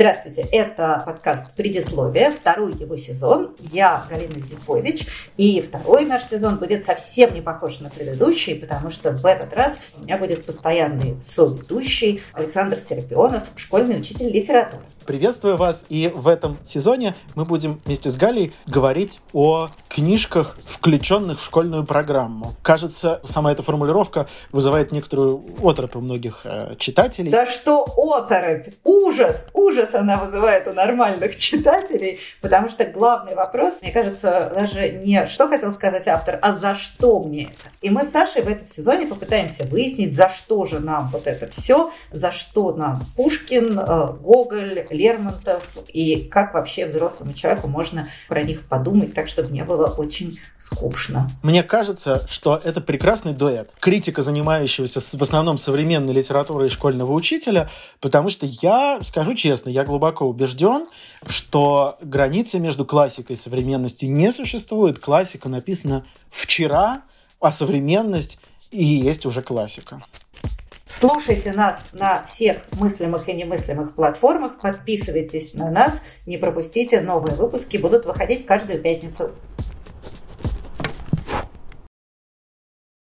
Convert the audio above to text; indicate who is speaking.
Speaker 1: Здравствуйте, это подкаст «Предисловие», второй его сезон. Я Галина Зифович, и второй наш сезон будет совсем не похож на предыдущий, потому что в этот раз у меня будет постоянный соведущий Александр Серапионов, школьный учитель литературы.
Speaker 2: Приветствую вас, и в этом сезоне мы будем вместе с Галей говорить о книжках, включенных в школьную программу. Кажется, сама эта формулировка вызывает некоторую оторопь у многих э, читателей.
Speaker 1: Да что оторопь? Ужас! Ужас она вызывает у нормальных читателей, потому что главный вопрос, мне кажется, даже не что хотел сказать автор, а за что мне это. И мы с Сашей в этом сезоне попытаемся выяснить, за что же нам вот это все, за что нам Пушкин, э, Гоголь, Лермонтов, и как вообще взрослому человеку можно про них подумать так, чтобы не было очень скучно.
Speaker 2: Мне кажется, что это прекрасный дуэт. Критика, занимающегося в основном современной литературой и школьного учителя, потому что я, скажу честно, я глубоко убежден, что границы между классикой и современностью не существует. Классика написана вчера, а современность и есть уже классика.
Speaker 1: Слушайте нас на всех мыслимых и немыслимых платформах, подписывайтесь на нас, не пропустите новые выпуски, будут выходить каждую пятницу.